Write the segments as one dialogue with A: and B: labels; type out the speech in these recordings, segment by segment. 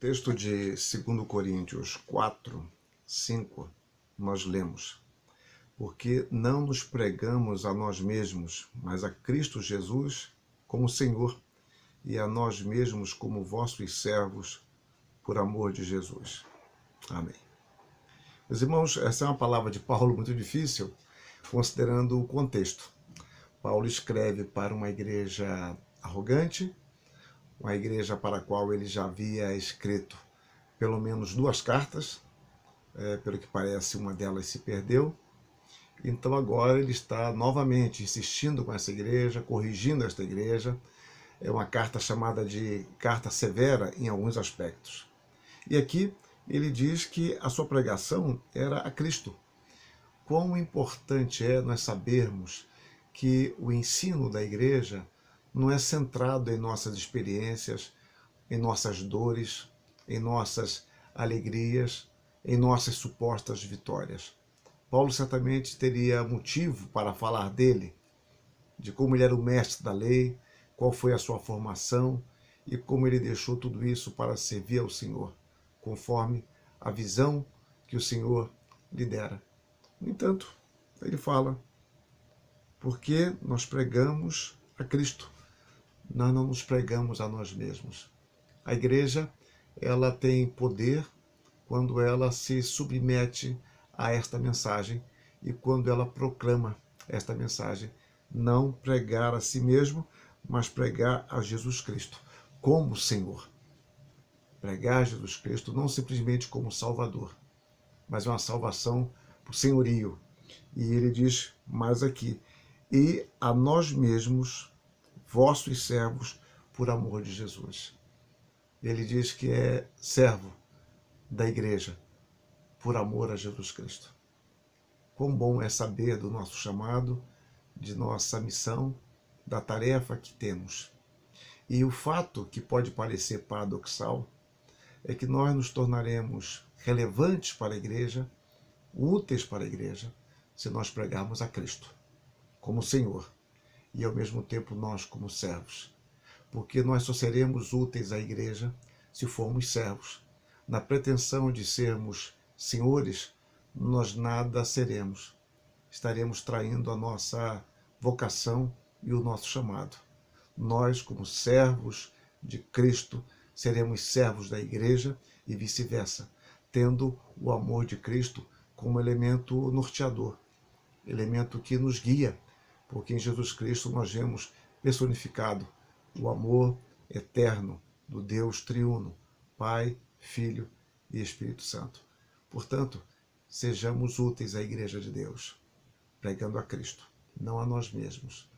A: Texto de 2 Coríntios 4, 5, nós lemos: Porque não nos pregamos a nós mesmos, mas a Cristo Jesus como Senhor, e a nós mesmos como vossos servos, por amor de Jesus. Amém. Meus irmãos, essa é uma palavra de Paulo muito difícil, considerando o contexto. Paulo escreve para uma igreja arrogante, uma igreja para a qual ele já havia escrito pelo menos duas cartas, é, pelo que parece, uma delas se perdeu. Então agora ele está novamente insistindo com essa igreja, corrigindo esta igreja. É uma carta chamada de carta severa em alguns aspectos. E aqui ele diz que a sua pregação era a Cristo. Quão importante é nós sabermos que o ensino da igreja não é centrado em nossas experiências, em nossas dores, em nossas alegrias, em nossas supostas vitórias. Paulo certamente teria motivo para falar dele, de como ele era o mestre da lei, qual foi a sua formação e como ele deixou tudo isso para servir ao Senhor, conforme a visão que o Senhor lhe dera. No entanto, ele fala, porque nós pregamos a Cristo nós não nos pregamos a nós mesmos. A igreja, ela tem poder quando ela se submete a esta mensagem e quando ela proclama esta mensagem. Não pregar a si mesmo, mas pregar a Jesus Cristo como Senhor. Pregar a Jesus Cristo não simplesmente como Salvador, mas uma salvação por senhorio. E ele diz mais aqui: e a nós mesmos vossos servos por amor de Jesus. Ele diz que é servo da igreja por amor a Jesus Cristo. Quão bom é saber do nosso chamado, de nossa missão, da tarefa que temos. E o fato que pode parecer paradoxal é que nós nos tornaremos relevantes para a igreja, úteis para a igreja, se nós pregarmos a Cristo como Senhor e ao mesmo tempo nós como servos. Porque nós só seremos úteis à igreja se formos servos. Na pretensão de sermos senhores, nós nada seremos. Estaremos traindo a nossa vocação e o nosso chamado. Nós, como servos de Cristo, seremos servos da igreja e vice-versa, tendo o amor de Cristo como elemento norteador, elemento que nos guia porque em Jesus Cristo nós vemos personificado o amor eterno do Deus triuno, Pai, Filho e Espírito Santo. Portanto, sejamos úteis à Igreja de Deus, pregando a Cristo, não a nós mesmos,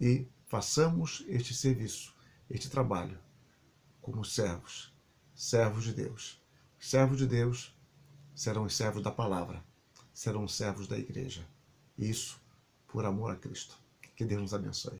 A: e façamos este serviço, este trabalho, como servos, servos de Deus. servos de Deus serão os servos da palavra, serão os servos da igreja. Isso por amor a Cristo. Que Deus nos abençoe.